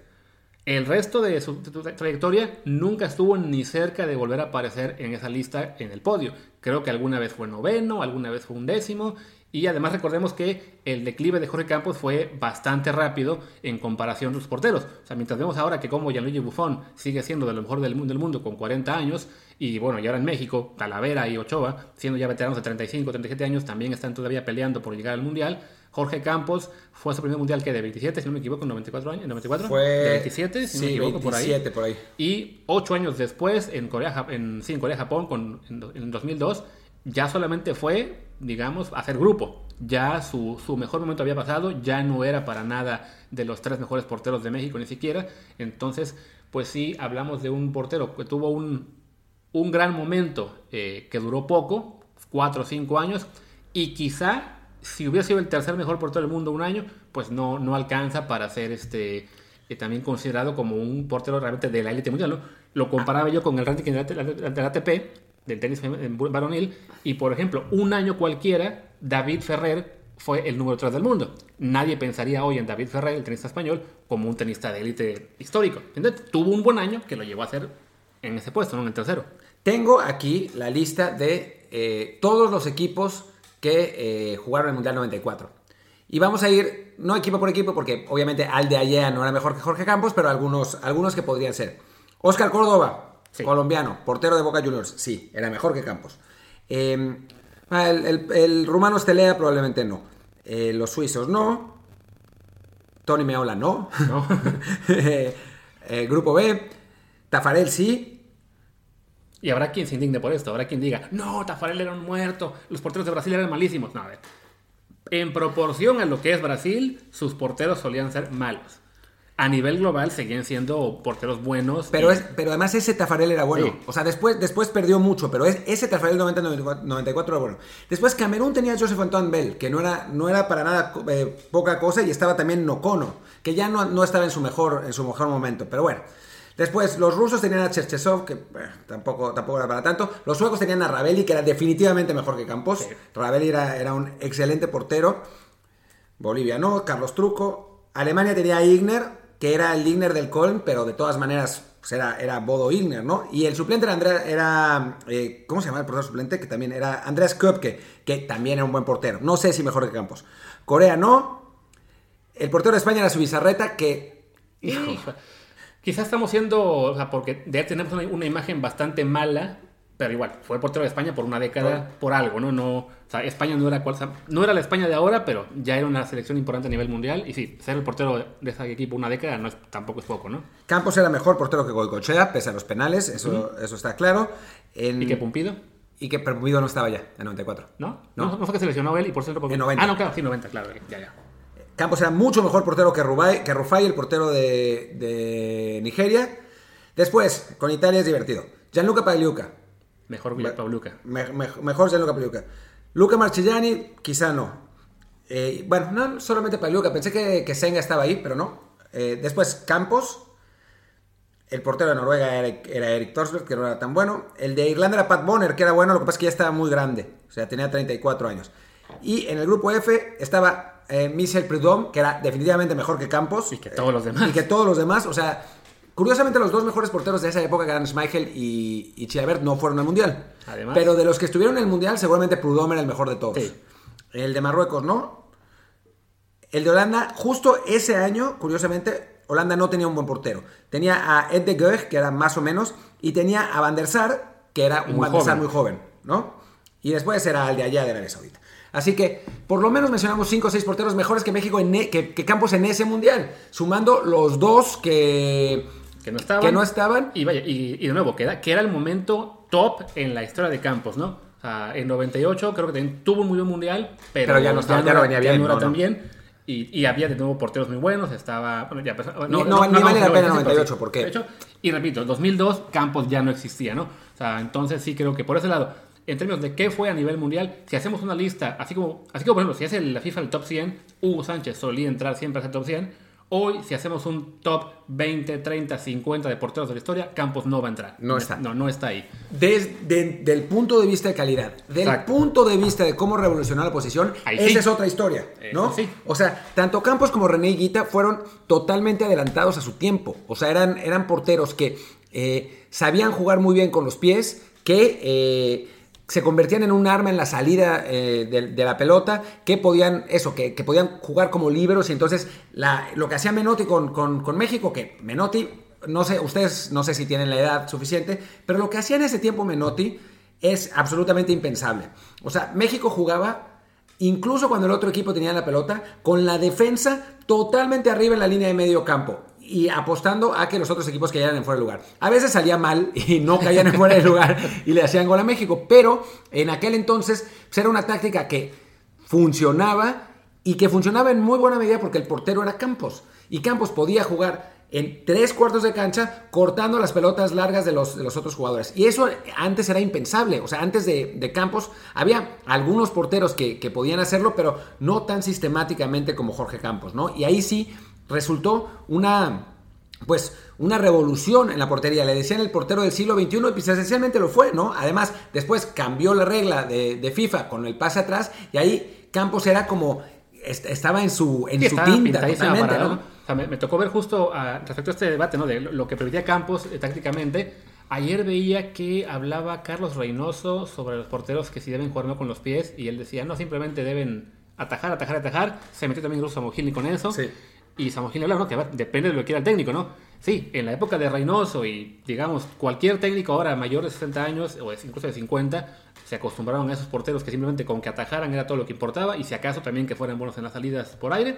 El resto de su trayectoria nunca estuvo ni cerca de volver a aparecer en esa lista en el podio. Creo que alguna vez fue noveno, alguna vez fue un décimo y además recordemos que el declive de Jorge Campos fue bastante rápido en comparación con los porteros. O sea, mientras vemos ahora que como Gianluigi Buffon sigue siendo de lo mejor del mundo, del mundo con 40 años, y bueno, y ahora en México, Talavera y Ochoa, siendo ya veteranos de 35, 37 años, también están todavía peleando por llegar al Mundial. Jorge Campos fue a su primer mundial que de 27, si no me equivoco, en 94 años, 94, fue de 27, si no me equivoco, por ahí. por ahí. Y 8 años después en Corea, en, sí, en Corea, Japón, con, en, en 2002, ya solamente fue digamos, hacer grupo. Ya su, mejor momento había pasado, ya no era para nada de los tres mejores porteros de México ni siquiera. Entonces, pues sí, hablamos de un portero que tuvo un, un gran momento eh, que duró poco, cuatro o cinco años, y quizá si hubiera sido el tercer mejor portero del mundo un año, pues no, no alcanza para ser este, eh, también considerado como un portero realmente de la élite mundial. Lo comparaba yo con el ranking de la ATP, del tenis varonil y por ejemplo un año cualquiera David Ferrer fue el número 3 del mundo. Nadie pensaría hoy en David Ferrer, el tenista español, como un tenista de élite histórico. Entonces, tuvo un buen año que lo llevó a hacer en ese puesto, no en el tercero. Tengo aquí la lista de eh, todos los equipos que eh, jugaron el Mundial 94. Y vamos a ir, no equipo por equipo, porque obviamente Alde Ayea no era mejor que Jorge Campos, pero algunos, algunos que podrían ser. Oscar Córdoba, Colombiano, portero de Boca Juniors, sí, era mejor que Campos. Em, ah, el, rumano Estelea probablemente no. Eh, los suizos no. Tony Meola no. no. *laughs* Eh, grupo B. Tafarel sí. Y habrá quien se indigne por esto. Habrá quien diga, no, Tafarel era un muerto. Los porteros de Brasil eran malísimos. No, a ver. En proporción a lo que es Brasil, sus porteros solían ser malos a nivel global seguían siendo porteros buenos. Pero, es, pero además ese Tafarel era bueno. O sea, después, después perdió mucho, pero es, ese Tafarel 90-94 era bueno. Después Camerún tenía a Joseph Antoine Bell, que no era, no era para nada eh, poca cosa, y estaba también Nocono, que ya no, no, estaba en su, mejor, en su mejor momento. Pero bueno. Después, los rusos tenían a Cherchesov, que tampoco, tampoco era para tanto. Los suecos tenían a Rabeli, que era definitivamente mejor que Campos. Rabeli era, era un excelente portero. Bolivia no, Carlos Truco. Alemania tenía a Igner, que era el Igner del Köln, pero de todas maneras pues era, era Bodo Igner, ¿no? Y el suplente era, Andrea, era eh, ¿cómo se llama el portero suplente? Que también era Andreas Köpke, que también era un buen portero. No sé si mejor que Campos. Corea no. El portero de España era Subizarreta, que... Hijo. Quizás estamos siendo, o sea, porque de ahí tenemos una, una imagen bastante mala pero igual, fue el portero de España por una década, por algo, ¿no? no o sea, España no era, cual, no era la España de ahora, pero ya era una selección importante a nivel mundial. Y sí, ser el portero de ese equipo una década no es, tampoco es poco, ¿no? Campos era mejor portero que Goicochea, pese a los penales, eso, eso está claro. ¿Y que Pumpido? Y que Pumpido no estaba ya, en 94. ¿No? ¿No? ¿No, fue que se lesionó él y por cierto... En 90. Ah, no, claro, sí, 90, claro, ya, ya. Campos era mucho mejor portero que, Rufai, que Rufai el portero de, de Nigeria. Después, con Italia es divertido. Gianluca Pagliuca, Mejor me, Luca. Me, me, mejor Gianluca Pagliuca. Luca Marchellani, quizá no. Eh, bueno, no solamente Pagliuca. Pensé que, que Senga estaba ahí, pero no. Eh, después Campos. El portero de Noruega era, era Eric Torsberg, que no era tan bueno. El de Irlanda era Pat Bonner, que era bueno, lo que pasa es que ya estaba muy grande. O sea, tenía 34 años. Y en el grupo F estaba eh, Michel Prudhomme, que era definitivamente mejor que Campos. Y que todos los demás. Y que todos los demás. O sea, Curiosamente, los dos mejores porteros de esa época, que eran Schmeichel y, y Chilavert, no fueron al Mundial. Además. Pero de los que estuvieron en el Mundial, seguramente Prudhomme era el mejor de todos. Sí. El de Marruecos, ¿no? El de Holanda, justo ese año, curiosamente, Holanda no tenía un buen portero. Tenía a Ed de Geug, que era más o menos, y tenía a Van der Sar, que era un muy Van der Sar muy joven, ¿no? Y después era el de allá de Arabia Saudita. Así que, por lo menos mencionamos 5 o 6 porteros mejores que México, en e que, que Campos en ese mundial, sumando los dos que que no estaban. Que no estaban. Y vaya, y, y de nuevo, que, que, era el momento top en la historia de Campos, ¿no? O sea, en 98 creo que también tuvo un muy buen mundial, pero, pero ya no, estaba, ya no, venía bien. No era tan bien. Y, y, había de nuevo porteros muy buenos, estaba... Bueno, ya, no, no, no, ni vale la pena 98, ¿por qué? Y repito, 2002 Campos ya no existía, ¿no? O sea, entonces sí creo que por ese lado, en términos de qué fue a nivel mundial, si hacemos una lista, así como, así como por ejemplo, si hace la FIFA el top 100, Hugo Sánchez solía entrar siempre a ese top 100, Hoy, si hacemos un top 20, 30, 50 de porteros de la historia, Campos no va a entrar. No está. No, no está ahí. Desde el punto de vista de calidad, del Exacto. punto de vista de cómo revolucionó la posición, ahí esa sí. es otra historia, ¿no? Sí. O sea, tanto Campos como René Guita fueron totalmente adelantados a su tiempo. O sea, eran, eran porteros que eh, sabían jugar muy bien con los pies, que... Eh, se convertían en un arma en la salida eh, de, la pelota, que podían, eso, que, podían jugar como liberos y entonces la, lo que hacía Menotti con, con, con, México, que Menotti, no sé, ustedes no sé si tienen la edad suficiente, pero lo que hacía en ese tiempo Menotti es absolutamente impensable. O sea, México jugaba, incluso cuando el otro equipo tenía la pelota, con la defensa totalmente arriba en la línea de medio campo y apostando a que los otros equipos cayeran en fuera de lugar. A veces salía mal *laughs* y no caían en fuera de lugar y le hacían gol a México, pero en aquel entonces pues, era una táctica que funcionaba y que funcionaba en muy buena medida porque el portero era Campos y Campos podía jugar en tres cuartos de cancha cortando las pelotas largas de los, de los otros jugadores. Y eso antes era impensable. O sea, antes de, Campos había algunos porteros que, podían hacerlo, pero no tan sistemáticamente como Jorge Campos, ¿no? Y ahí sí resultó una pues una revolución en la portería. Le decían el portero del siglo XXI y pues esencialmente lo fue, ¿no? Además, después cambió la regla de, de FIFA con el pase atrás y ahí Campos era como estaba en su, en sí, su tinta totalmente, ¿no? O sea, me, me, tocó ver justo a, respecto a este debate, ¿no? De lo, que permitía Campos eh, tácticamente. Ayer veía que hablaba Carlos Reynoso sobre los porteros que si deben jugar con los pies y él decía, no, simplemente deben atajar, atajar, atajar. Se metió también Russo Mojini con eso. Sí. Y Samogini habla, ¿no? Que depende de lo que quiera el técnico, ¿no? Sí, en la época de Reynoso y, digamos, cualquier técnico ahora mayor de 60 años o incluso de 50, se acostumbraron a esos porteros que simplemente con que atajaran era todo lo que importaba y si acaso también que fueran buenos en las salidas por aire,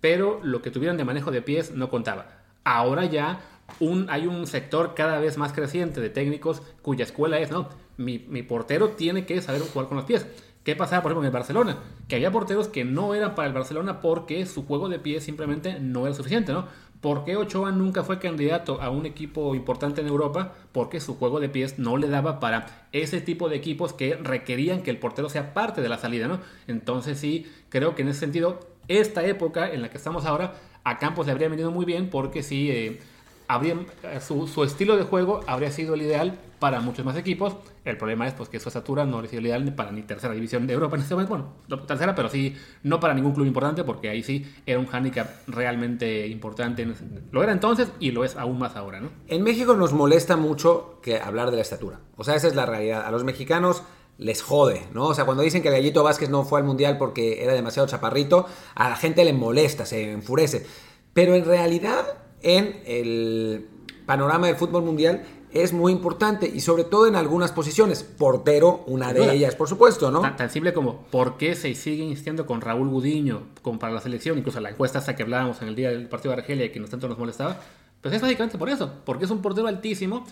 pero lo que tuvieran de manejo de pies no contaba. Ahora ya un, hay un sector cada vez más creciente de técnicos cuya escuela es, no, mi, mi portero tiene que saber jugar con los pies. ¿Qué pasaba, por ejemplo, en el Barcelona? Que había porteros que no eran para el Barcelona porque su juego de pie simplemente no era suficiente, ¿no? ¿Por qué Ochoa nunca fue candidato a un equipo importante en Europa? Porque su juego de pies no le daba para ese tipo de equipos que requerían que el portero sea parte de la salida, ¿no? Entonces sí, creo que en ese sentido, esta época en la que estamos ahora, a Campos le habría venido muy bien porque sí, eh, habría, su, su estilo de juego habría sido el ideal para muchos más equipos. El problema es pues, que su estatura no es ideal para ni tercera división de Europa en este momento. Bueno, no tercera, pero sí, no para ningún club importante, porque ahí sí era un hándicap realmente importante. Lo era entonces y lo es aún más ahora, ¿no? En México nos molesta mucho que hablar de la estatura. O sea, esa es la realidad. A los mexicanos les jode, ¿no? O sea, cuando dicen que Gallito Vázquez no fue al Mundial porque era demasiado chaparrito, a la gente le molesta, se enfurece. Pero en realidad, en el panorama del fútbol mundial, es muy importante y sobre todo en algunas posiciones. Portero, una de ellas, por supuesto, ¿no? Tan, simple como por qué se sigue insistiendo con Raúl Gudiño como para la selección, incluso la encuesta hasta que hablábamos en el día del partido de Argelia que nos tanto nos molestaba, pues es básicamente por eso, porque es un portero altísimo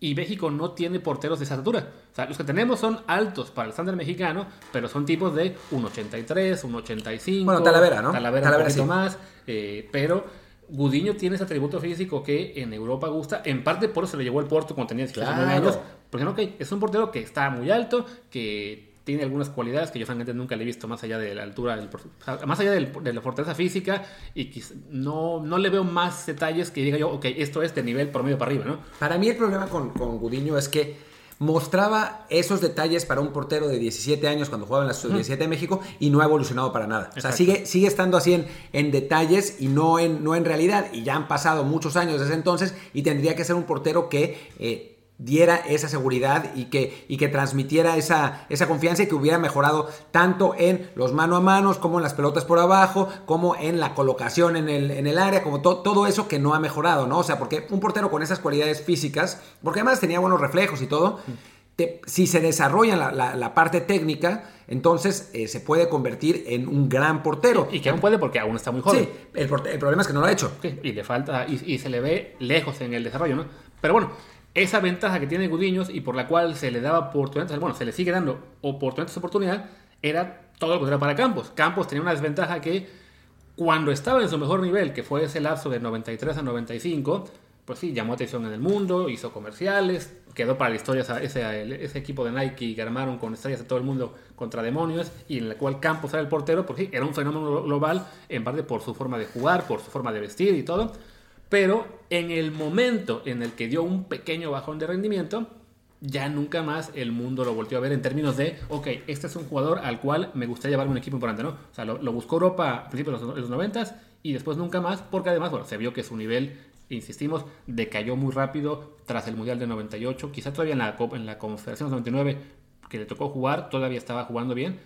y México no tiene porteros de esa altura. O sea, los que tenemos son altos para el estándar mexicano, pero son tipos de 1,83, 1,85. Bueno, Talavera, ¿no? Talavera, un poquito más, eh, pero Gudiño tiene ese atributo físico que en Europa gusta. En parte por eso se le llevó el Porto cuando tenía 19 años. Porque no, okay, es un portero que está muy alto, que tiene algunas cualidades que yo francamente nunca le he visto más allá de la altura, del, más allá de la fortaleza física y no, no le veo más detalles que diga yo, ok, esto es de nivel promedio para arriba, ¿no? Para mí el problema con, con Gudiño es que mostraba esos detalles para un portero de 17 años cuando jugaba en la sub-17 de México y no ha evolucionado para nada. O sea, sigue, sigue estando así en, en, detalles y no en, no en realidad. Y ya han pasado muchos años desde entonces y tendría que ser un portero que... Eh, diera esa seguridad y que, y que transmitiera esa, esa confianza y que hubiera mejorado tanto en los mano a manos como en las pelotas por abajo, como en la colocación en el, en el área, como todo eso que no ha mejorado, ¿no? O sea, porque un portero con esas cualidades físicas, porque además tenía buenos reflejos y todo, si se desarrolla la, la, parte técnica, entonces eh, se puede convertir en un gran portero. y que aún puede porque aún está muy joven. Sí, el, el problema es que no lo ha hecho. y le falta, y, y se le ve lejos en el desarrollo, ¿no? Pero bueno, esa ventaja que tiene Gudiños y por la cual se le daba oportunidades, bueno, se le sigue dando oportunidades, oportunidad, era todo lo era para Campos. Campos tenía una desventaja que cuando estaba en su mejor nivel, que fue ese lapso de 93 a 95, pues sí, llamó atención en el mundo, hizo comerciales, quedó para la historia ese, ese, equipo de Nike que armaron con estrellas de todo el mundo contra demonios y en el cual Campos era el portero, porque sí, era un fenómeno global, en parte por su forma de jugar, por su forma de vestir y todo. Pero en el momento en el que dio un pequeño bajón de rendimiento, ya nunca más el mundo lo volvió a ver en términos de, ok, este es un jugador al cual me gustaría llevar un equipo importante, ¿no? O sea, lo, buscó Europa a principios de los, 90 y después nunca más, porque además, bueno, se vio que su nivel, insistimos, decayó muy rápido tras el Mundial de 98, quizá todavía en la, en la Confederación 99 que le tocó jugar, todavía estaba jugando bien,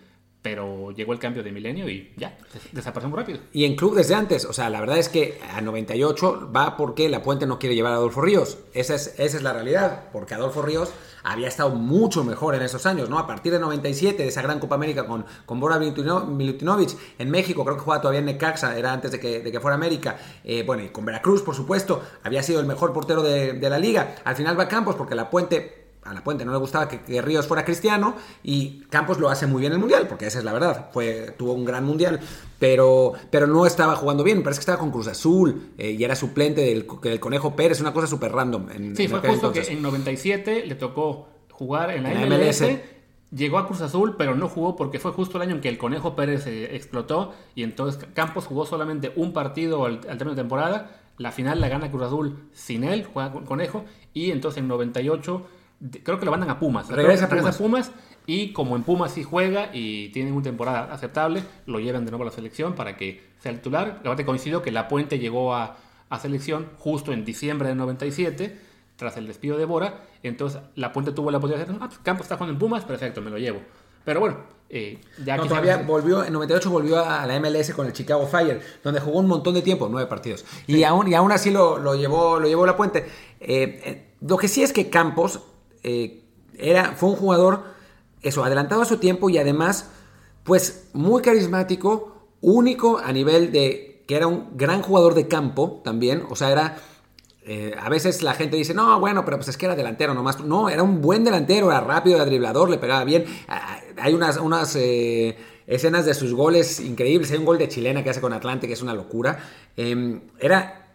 pero llegó el cambio de milenio y ya, desapareció muy rápido. Y en club desde antes, o sea, la verdad es que a 98 va porque la Puente no quiere llevar a Adolfo Ríos. Esa es, esa es la realidad, porque Adolfo Ríos había estado mucho mejor en esos años, ¿no? A partir de 97, de esa gran Copa América con, con Bora Milutinovic en México, creo que jugaba todavía en Necaxa, era antes de que, de que fuera América. Eh, bueno, y con Veracruz, por supuesto, había sido el mejor portero de, de la liga. Al final va Campos porque la Puente a la Puente no le gustaba que, Ríos fuera cristiano y Campos lo hace muy bien en el Mundial, porque esa es la verdad, fue, tuvo un gran Mundial, pero, pero no estaba jugando bien, parece que estaba con Cruz Azul eh, y era suplente del, Conejo Pérez, una cosa súper random. En, sí, fue justo que en 97 le tocó jugar en la, MLS, llegó a Cruz Azul, pero no jugó porque fue justo el año en que el Conejo Pérez eh, explotó y entonces Campos jugó solamente un partido al, al término de temporada, la final la gana Cruz Azul sin él, juega con Conejo, y entonces en 98 creo que lo mandan a Pumas. Regresa, a Pumas. Y como en Pumas sí juega y tiene una temporada aceptable, lo llevan de nuevo a la selección para que sea el titular. Aparte coincidió que La Puente llegó a, a selección justo en diciembre de 97, tras el despido de Bora. Entonces La Puente tuvo la posibilidad de decir, ah, pues Campos está jugando en Pumas, perfecto, me lo llevo. Pero bueno, eh, ya no, todavía volvió, en 98 volvió a la MLS con el Chicago Fire, donde jugó un montón de tiempo, nueve partidos. Y, aún, y aún así lo, lo, llevó, lo llevó La Puente. Eh, eh, lo que sí es que Campos eh, era, fue un jugador, eso, adelantado a su tiempo y además, pues muy carismático, único a nivel de que era un gran jugador de campo también, o sea, era... Eh, a veces la gente dice, no, bueno, pero pues es que era delantero nomás. No, era un buen delantero, era rápido, era driblador, le pegaba bien. Ah, hay unas, unas eh, escenas de sus goles increíbles. Hay un gol de chilena que hace con Atlante, que es una locura. Em, era.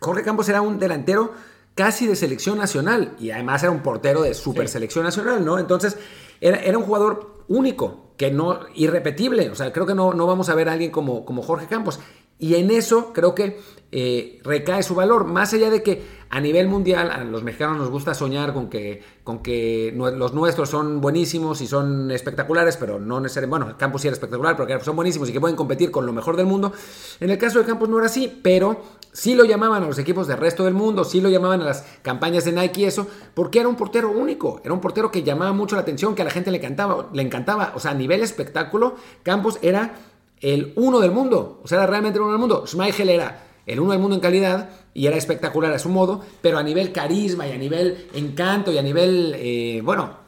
Jorge Campos era un delantero casi de selección nacional y además era un portero de super selección nacional, ¿no? Entonces era, un jugador único, que no irrepetible, o sea, creo que no, no vamos a ver a alguien como, como Jorge Campos. Y en eso creo que eh, recae su valor, más allá de que a nivel mundial a los mexicanos nos gusta soñar con que, con que los nuestros son buenísimos y son espectaculares, pero no necesariamente, bueno, Campos sí era espectacular, pero son buenísimos y que pueden competir con lo mejor del mundo. En el caso de Campos no era así, pero sí lo llamaban a los equipos del resto del mundo, sí lo llamaban a las campañas de Nike y eso, porque era un portero único, era un portero que llamaba mucho la atención, que a la gente le encantaba, le encantaba, o sea, a nivel espectáculo, Campos era el uno del mundo, o sea, era realmente el uno del mundo. Schmeichel era el uno del mundo en calidad y era espectacular a su modo, pero a nivel carisma y a nivel encanto y a nivel, eh, bueno,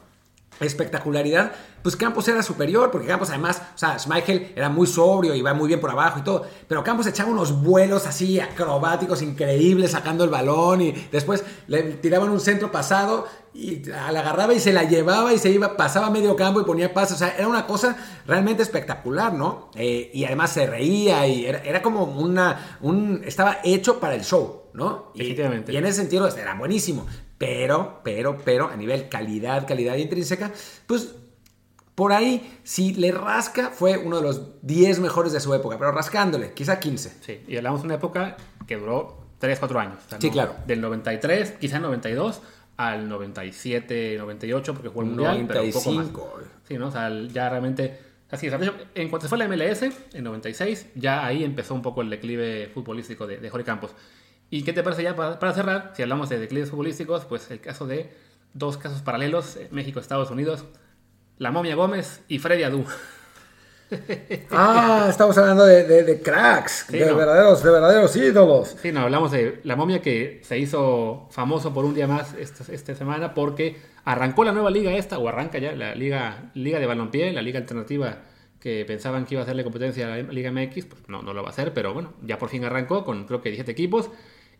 espectacularidad, pues Campos era superior, porque Campos además, o sea, Schmeichel era muy sobrio y va muy bien por abajo y todo, pero Campos echaba unos vuelos así acrobáticos increíbles sacando el balón y después le tiraban un centro pasado y la agarraba y se la llevaba y se iba, pasaba medio campo y ponía pasos, o sea, era una cosa realmente espectacular, ¿no? Eh, y además se reía y era, como una, un, estaba hecho para el show, ¿no? Y, y en ese sentido era buenísimo, pero, pero, pero, a nivel calidad, calidad intrínseca, pues por ahí, si le rasca, fue uno de los 10 mejores de su época, pero rascándole, quizá 15. Sí, y hablamos de una época que duró 3, 4 años. sí, claro. Del 93, quizá 92, al 97, 98, porque fue el Mundial, 95. Pero Sí, ¿no? O sea, ya realmente... Así es, en cuanto se fue la MLS, en 96, ya ahí empezó un poco el declive futbolístico de, de Jorge Campos. ¿Y qué te parece ya para, para cerrar? Si hablamos de declives futbolísticos, pues el caso de dos casos paralelos, eh, México-Estados Unidos, la momia Gómez y Freddy Adu. *laughs* ah, estamos hablando de, cracks, de, verdaderos, de verdaderos ídolos. Sí, no, hablamos de la momia que se hizo famoso por un día más esta, semana porque arrancó la nueva liga esta, o arranca ya la liga, liga de balompié, la liga alternativa que pensaban que iba a hacerle competencia a la Liga MX, pues no, no lo va a hacer, pero bueno, ya por fin arrancó con creo que 17 equipos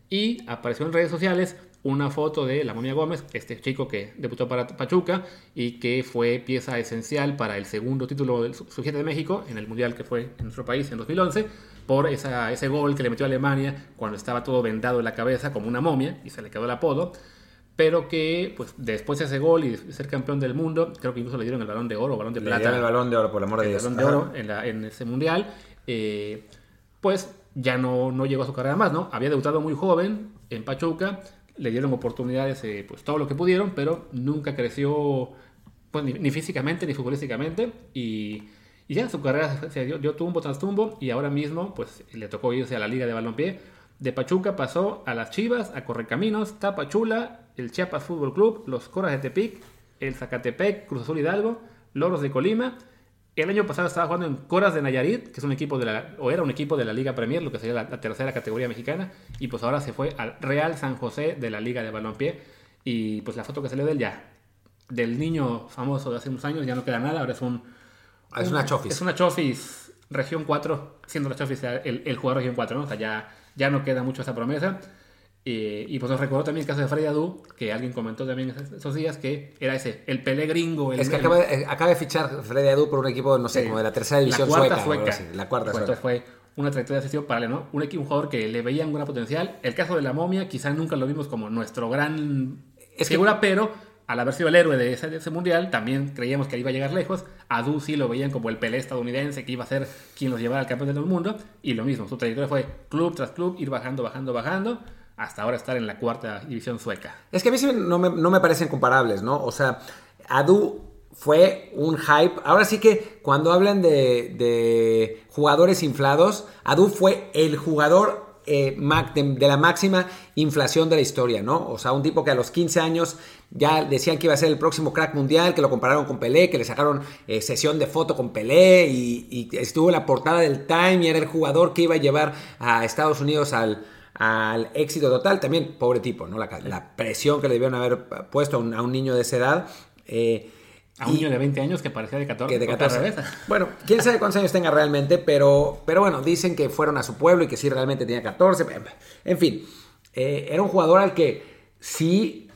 y apareció en redes sociales una foto de la momia Gómez, este chico que debutó para Pachuca y que fue pieza esencial para el segundo título del sub de México en el Mundial que fue en nuestro país en 2011, por esa, ese gol que le metió a Alemania cuando estaba todo vendado en la cabeza como una momia y se le quedó el apodo. Pero que, pues, después de ese gol y de ser campeón del mundo, creo que incluso le dieron el balón de oro o balón de plata. Le dieron el balón de oro, por el amor de Dios. El balón de oro en, en ese mundial. Eh, pues ya no, no llegó a su carrera más, ¿no? Había debutado muy joven en Pachuca, le dieron oportunidades, eh, pues todo lo que pudieron, pero nunca creció pues, ni, físicamente ni futbolísticamente y, y, ya su carrera se dio, tumbo tras tumbo y ahora mismo pues le tocó irse a la Liga de Balompié. De Pachuca pasó a las Chivas, a Correcaminos, Tapachula, el Chiapas Fútbol Club, los Coras de Tepic, el Zacatepec, Cruz Azul Hidalgo, Loros de Colima el año pasado estaba jugando en Coras de Nayarit, que es un equipo de la, o era un equipo de la Liga Premier, lo que sería la, tercera categoría mexicana, y pues ahora se fue al Real San José de la Liga de Balompié, y pues la foto que salió de él ya, del niño famoso de hace unos años, ya no queda nada, ahora es un... Ah, es una Chofis. Es una Chofis región 4, siendo la Chofis el, el jugador región 4, ¿no? O sea, ya, ya no queda mucho esa promesa. Y pues nos recordó también el caso de Freddy Adu, que alguien comentó también esos días que era ese, el Pelé gringo. es que acaba de, acaba de, fichar Freddy Adu por un equipo, no sé, como de la tercera división la sueca. sueca. la cuarta sueca. fue una trayectoria de para ¿no? Un, equipo, un jugador que le veían gran potencial. El caso de la momia, quizás nunca lo vimos como nuestro gran es figura, pero al haber sido el héroe de ese, de ese, mundial, también creíamos que iba a llegar lejos. A Du sí lo veían como el Pelé estadounidense que iba a ser quien los llevara al campeón del mundo. Y lo mismo, su trayectoria fue club tras club, ir bajando, bajando, bajando hasta ahora estar en la cuarta división sueca. Es que a mí no me, no me parecen comparables, ¿no? O sea, Adu fue un hype. Ahora sí que cuando hablan de, de jugadores inflados, Adu fue el jugador eh, de, la máxima inflación de la historia, ¿no? O sea, un tipo que a los 15 años ya decían que iba a ser el próximo crack mundial, que lo compararon con Pelé, que le sacaron eh, sesión de foto con Pelé y, estuvo en la portada del Time y era el jugador que iba a llevar a Estados Unidos al, al éxito total. También, pobre tipo, ¿no? La, presión que le debieron haber puesto a un, niño de esa edad. Eh, a un niño de 20 años que parecía de 14. de *laughs* Bueno, quién sabe cuántos años tenga realmente, pero, pero bueno, dicen que fueron a su pueblo y que sí realmente tenía 14. En fin, eh, era un jugador al que sí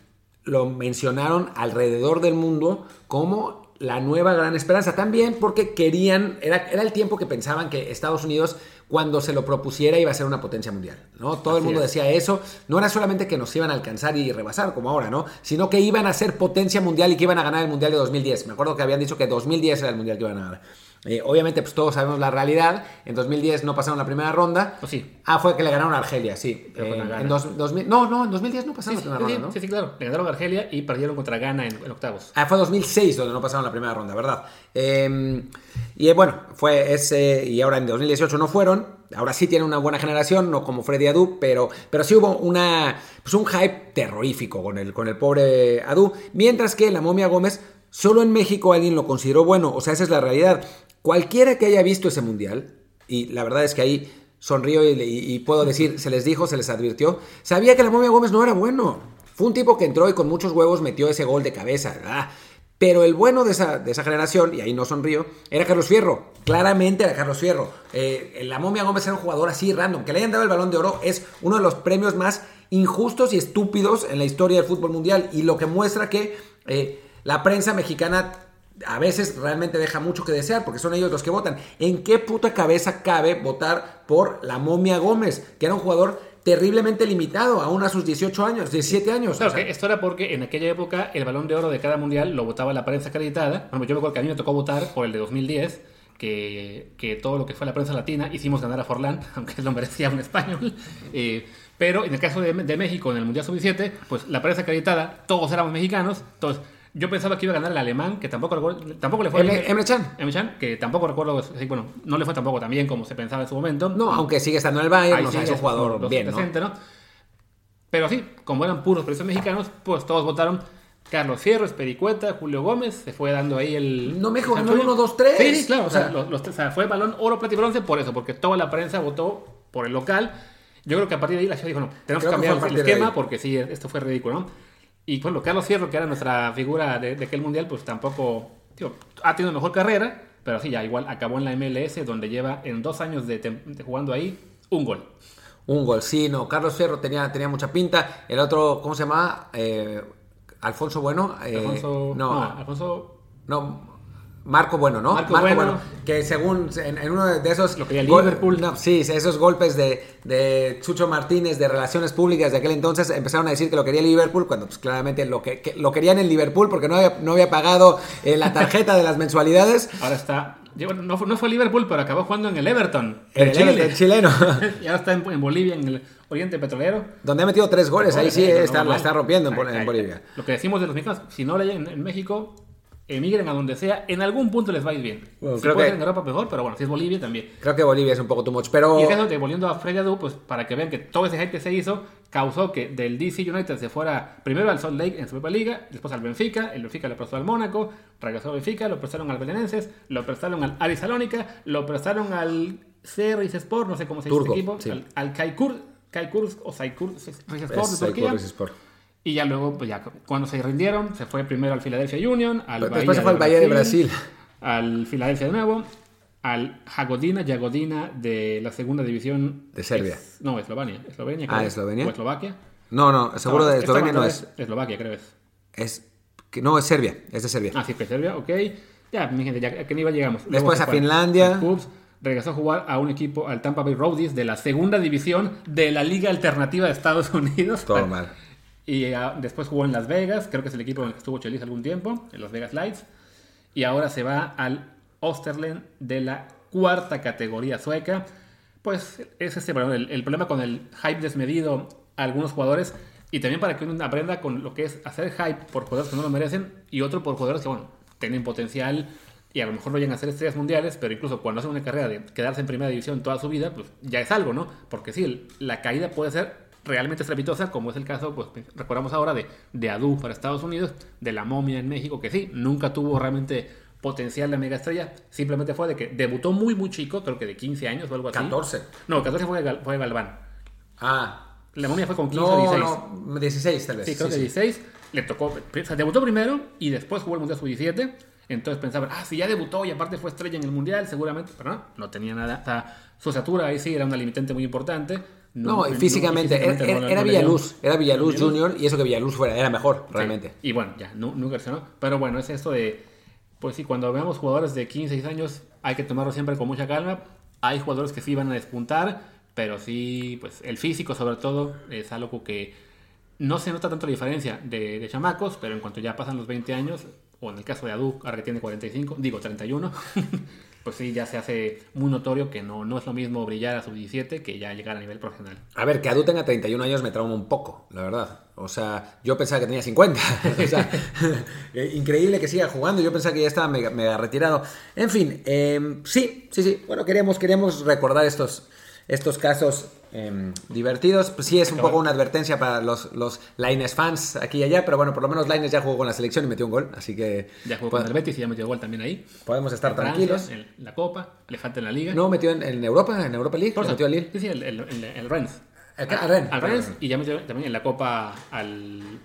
lo mencionaron alrededor del mundo como la nueva gran esperanza. También porque querían, era, era el tiempo que pensaban que Estados Unidos cuando se lo propusiera iba a ser una potencia mundial, ¿no? Todo el mundo decía eso, no era solamente que nos iban a alcanzar y rebasar como ahora, ¿no? Sino que iban a ser potencia mundial y que iban a ganar el mundial de 2010. Me acuerdo que habían dicho que 2010 era el mundial que iban a ganar. Eh, obviamente, pues todos sabemos la realidad. En 2010 no pasaron la primera ronda. Pues sí. Ah, fue que le ganaron a Argelia, sí. Pero Eh, en dos- 2000 no, no, en 2010 no pasaron Sí, la primera sí, ronda, ¿no? sí, sí, claro. Le ganaron a Argelia y perdieron contra Ghana en, en octavos. Ah, fue 2006 donde no pasaron la primera ronda, ¿verdad? Eh, y eh, bueno, fue ese. Y ahora en 2018 no fueron. Ahora sí tienen una buena generación, no como Freddy Adu, pero, pero sí hubo una, pues un hype terrorífico con el, con el pobre Adu. Mientras que la momia Gómez, solo en México alguien lo consideró bueno. O sea, esa es la realidad. Cualquiera que haya visto ese mundial, y la verdad es que ahí sonrío y, y- y puedo decir, se les dijo, se les advirtió, sabía que la momia Gómez no era bueno. Fue un tipo que entró y con muchos huevos metió ese gol de cabeza. ¿verdad? Pero el bueno de esa, de esa generación, y ahí no sonrío, era Carlos Fierro. Claramente era Carlos Fierro. Eh, la momia Gómez era un jugador así random. Que le hayan dado el balón de oro es uno de los premios más injustos y estúpidos en la historia del fútbol mundial. Y lo que muestra que eh, la prensa mexicana a veces realmente deja mucho que desear porque son ellos los que votan. ¿En qué puta cabeza cabe votar por la momia Gómez? Que era un jugador terriblemente limitado, aún a sus 18 años, 17 años. Claro, O sea, que esto era porque en aquella época el balón de oro de cada mundial lo votaba la prensa acreditada. Bueno, yo me acuerdo que a mí me tocó votar por el de 2010, que, que todo lo que fue la prensa latina hicimos ganar a Forlán, *laughs* aunque lo merecía un español. Eh, pero en el caso de, de México, en el Mundial Sub-17, pues la prensa acreditada, todos éramos mexicanos. Entonces, yo pensaba que iba a ganar el alemán, que tampoco, recuerdo- tampoco le fue Emre- bien. Emre Can. Emre Can, que tampoco recuerdo, bueno, no le fue tampoco tan bien como se pensaba en su momento. No, aunque sigue estando en el Bayern, Ahí o sea, sí, es un jugador bien, ¿no? presente, ¿no? Pero sí, como eran puros periodistas mexicanos, pues todos votaron Carlos Fierro, Espericueta, Julio Gómez, se fue dando ahí el... No, México ganó el el 1-2-3. Sí, sí, claro, o sea, los, los o sea, fue balón oro, plata y bronce por eso, porque toda la prensa votó por el local. Yo creo que a partir de ahí la ciudad dijo, no, tenemos Creo que cambiar el esquema porque sí, esto fue ridículo, ¿no? Y bueno, Carlos Fierro, que era nuestra figura de, de aquel mundial, pues tampoco, tío, ha tenido mejor carrera, pero sí, ya igual acabó en la MLS, donde lleva en dos años de jugando ahí un gol. Un gol, sí, no. Carlos Fierro tenía, tenía mucha pinta. El otro, ¿cómo se llama? Eh, Alfonso Bueno. eh, Alfonso. no, no, Alfonso. no, Marco Bueno, ¿no? Marco Bueno. Que según en, en uno de esos. Lo quería gol- Liverpool. no, sí, esos golpes de, de Chucho Martínez de relaciones públicas de aquel entonces empezaron a decir que lo quería Liverpool cuando pues claramente lo, que, que- lo querían en Liverpool porque no había, no había pagado eh, la tarjeta de las mensualidades. *laughs* Ahora está. No, fue- no fue Liverpool, pero acabó jugando en el Everton. El, en chile- Chile. el chileno. *laughs* y ahora está en, en Bolivia, en el Oriente Petrolero. donde ha metido tres goles. Ahí sí eh, no, está, la está rompiendo en, Bol- Ay, en ay, Bolivia. Lo que decimos de los mexicanos, si no le en, en México, emigren a donde sea, en algún punto les va a ir bien. Bueno, si creo puede que- ser en Europa mejor, pero bueno, si es Bolivia también. Creo que Bolivia es un poco too much, pero... Y volviendo a Freddy Adu, pues para que vean que todo ese hype que se hizo causó que del DC United se fuera primero al Salt Lake en su propia liga, después al Benfica, el Benfica lo prestó al Mónaco, regresó al Benfica, lo prestaron al Belenenses, lo prestaron al Aris Salónica, lo prestaron al Cerris Sport, no sé cómo se dice Turco, este equipo, sí. al, al Kaikur, Kaikur o Saikur Sport de Turquía. Y ya luego, pues ya cuando se rindieron, se fue primero al Philadelphia Union, al Después Bahía se fue al Bahía de Brasil. al Philadelphia de nuevo, al Jagodina Jagodina de la segunda división De Serbia. Es- no, Eslovenia. Eslovenia Ah, creo. Eslovenia. O Eslovaquia. No, no, seguro de Eslovenia no es. Eslovaquia, creo es. Es que no es Serbia, es de Serbia. Ah, sí, que Serbia, ok. Ya, mi gente, ya a qué nivel llegamos. Luego Después a Finlandia. Cubs, regresó a jugar a un equipo, al Tampa Bay Rowdies, de la segunda división de la Liga Alternativa de Estados Unidos. Todo *laughs* mal. Y ah, después jugó en Las Vegas, creo que es el equipo en el que estuvo Chelis algún tiempo, en Las Vegas Lights. Y ahora se va al Osterlen de la cuarta categoría sueca. Pues es este el, problema con el hype desmedido a algunos jugadores y también para que uno aprenda con lo que es hacer hype por jugadores que no lo merecen y otro por jugadores que, bueno, tienen potencial y a lo mejor no llegan a ser estrellas mundiales, pero incluso cuando hacen una carrera de quedarse en primera división toda su vida, pues ya es algo, ¿no? Porque sí, la caída puede ser realmente estrepitosa, como es el caso, pues recordamos ahora de, de Adu para Estados Unidos, de la momia en México, que sí, nunca tuvo realmente potencial de mega estrella, simplemente fue de que debutó muy, muy chico, creo que de 15 años o algo así. 14. No, 14 fue, Gal- fue Galván. Ah, La momia fue con 15 o no, 16. no, 16 tal vez. Sí, creo Sí, que sí. 16. Le tocó, o sea, debutó primero y después jugó el Mundial Sub-17. Entonces pensaban, ah, si ya debutó y aparte fue estrella en el Mundial, seguramente. Pero no, no tenía nada. O sea, su estatura ahí sí era una limitante muy importante. No, no- físicamente, físicamente era, no- era no. Villaluz, era Villaluz. Junior y eso que Villaluz fuera, era mejor, Sí. realmente. Y bueno, ya, nu- nunca reaccionó. Pero bueno, es esto de, pues sí, cuando veamos jugadores de 15, 16 años, hay que tomarlo siempre con mucha calma. Hay jugadores que sí van a despuntar, pero sí, pues el físico sobre todo es algo que no se nota tanto la diferencia de, de chamacos, pero en cuanto ya pasan los 20 años, o en el caso de Adu, ahora que tiene 45, digo 31, *laughs* pues sí, ya se hace muy notorio que no, no es lo mismo brillar a sub-17 que ya llegar a nivel profesional. A ver, que Adu tenga 31 años me trauma un poco, la verdad. O sea, yo pensaba que tenía 50. *laughs* o sea, eh, *laughs* increíble que siga jugando. Yo pensaba que ya estaba mega, retirado. En fin, em, sí, sí, sí. Bueno, queríamos, queríamos recordar estos, estos casos Em, divertidos. Pues sí, es un poco una advertencia para los, los Lines fans aquí y allá, pero bueno, por lo menos Lines ya jugó con la selección y metió un gol, así que... Ya jugó con el Betis y ya metió gol también ahí. Podemos estar tranquilos. en la Copa, le falta en la Liga. No, metió en, Europa, en Europa League, metió al Lille. Sí, sí, el, el, el, Rennes. al Rennes y ya metió también en la Copa al...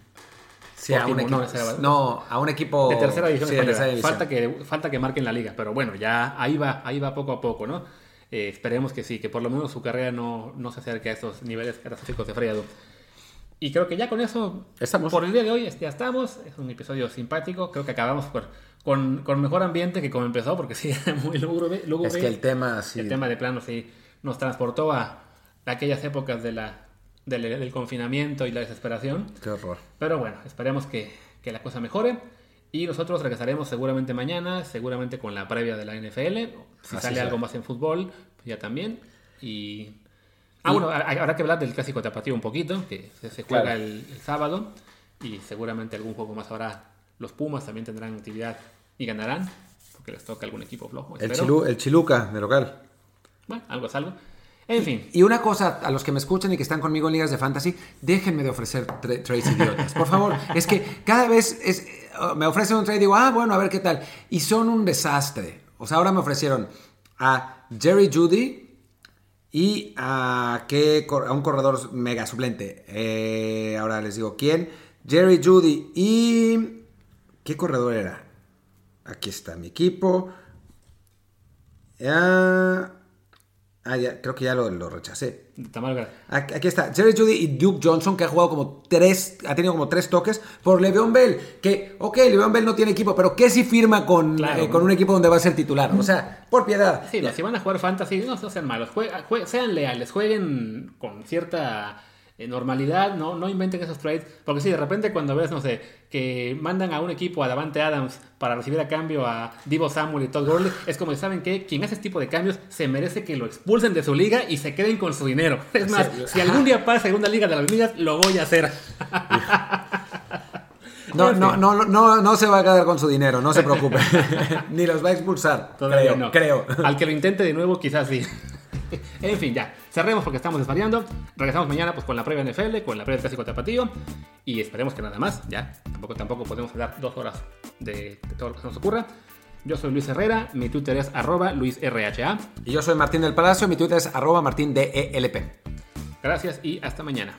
Sí, a un equipo, no, a un equipo de tercera división. Falta que falta que marquen la liga, pero bueno, ya ahí va, ahí va poco a poco, ¿no? Eh, esperemos que sí, que por lo menos su carrera no, no se acerque a esos niveles catastróficos de Fredo. Y creo que ya con eso, estamos. por el día de hoy ya estamos. Es un episodio simpático. Creo que acabamos con, con, mejor ambiente que como empezó, porque sí, *laughs* muy lúgubre. Es que el tema, sí. El tema de plano sí nos transportó a, aquellas épocas de la, del, confinamiento y la desesperación. Qué horror. Pero bueno, esperemos que, que la cosa mejore. Y nosotros regresaremos seguramente mañana, seguramente con la previa de la NFL. Si sale algo más en fútbol, pues ya también. Y. Ah, bueno, habrá que hablar del clásico tapatío un poquito, que se, juega el, sábado. Y seguramente algún juego más habrá. Los Pumas también tendrán actividad y ganarán, porque les toca algún equipo flojo. El, el Chiluca de local. Bueno, algo es algo. En fin. Y una cosa, a los que me escuchan y que están conmigo en ligas de fantasy, déjenme de ofrecer trades idiotas. Por favor, es que cada vez es, me ofrecen un trade y digo, ah, bueno, a ver qué tal. Y son un desastre. O sea, ahora me ofrecieron a Jerry Judy y a, ¿qué, a un corredor mega suplente. Eh, ahora les digo quién. Jerry Judy y... ¿Qué corredor era? Aquí está mi equipo. Ah, ya, creo que ya lo, lo rechacé. Aquí está, Jerry Judy y Duke Johnson, que ha jugado como tres, ha tenido como tres toques por Le'Veon Bell. Que, ok, Le'Veon Bell no tiene equipo, pero ¿qué si firma con, eh, con un equipo donde va a ser titular? O sea, por piedad. Sí, si van a jugar fantasy, no, sean malos, sean leales, jueguen con cierta normalidad, no, no inventen esos trades, porque si de repente cuando ves, no sé, que mandan a un equipo a Davante Adams para recibir a cambio a Divo Samuel y Todd Gurley, es como saben que quien hace este tipo de cambios se merece que lo expulsen de su liga y se queden con su dinero. Es más, si algún día pasa segunda liga de las ligas, lo voy a hacer. *laughs* No, no, no, no, no se va a quedar con su dinero, no se preocupe. *laughs* Ni los va a expulsar. Todavía creo, no. creo. Al que lo intente de nuevo, quizás sí. *laughs* en fin, ya. Cerremos porque estamos desvariando. Regresamos mañana pues, con la previa NFL, con la previa del clásico tapatío. Y esperemos que nada más. Ya. Tampoco, tampoco podemos hablar dos horas de, todo lo que nos ocurra. Yo soy Luis Herrera, mi Twitter es arroba LuisRHA. Y yo soy Martín del Palacio, mi Twitter es arroba martindelp. Gracias y hasta mañana.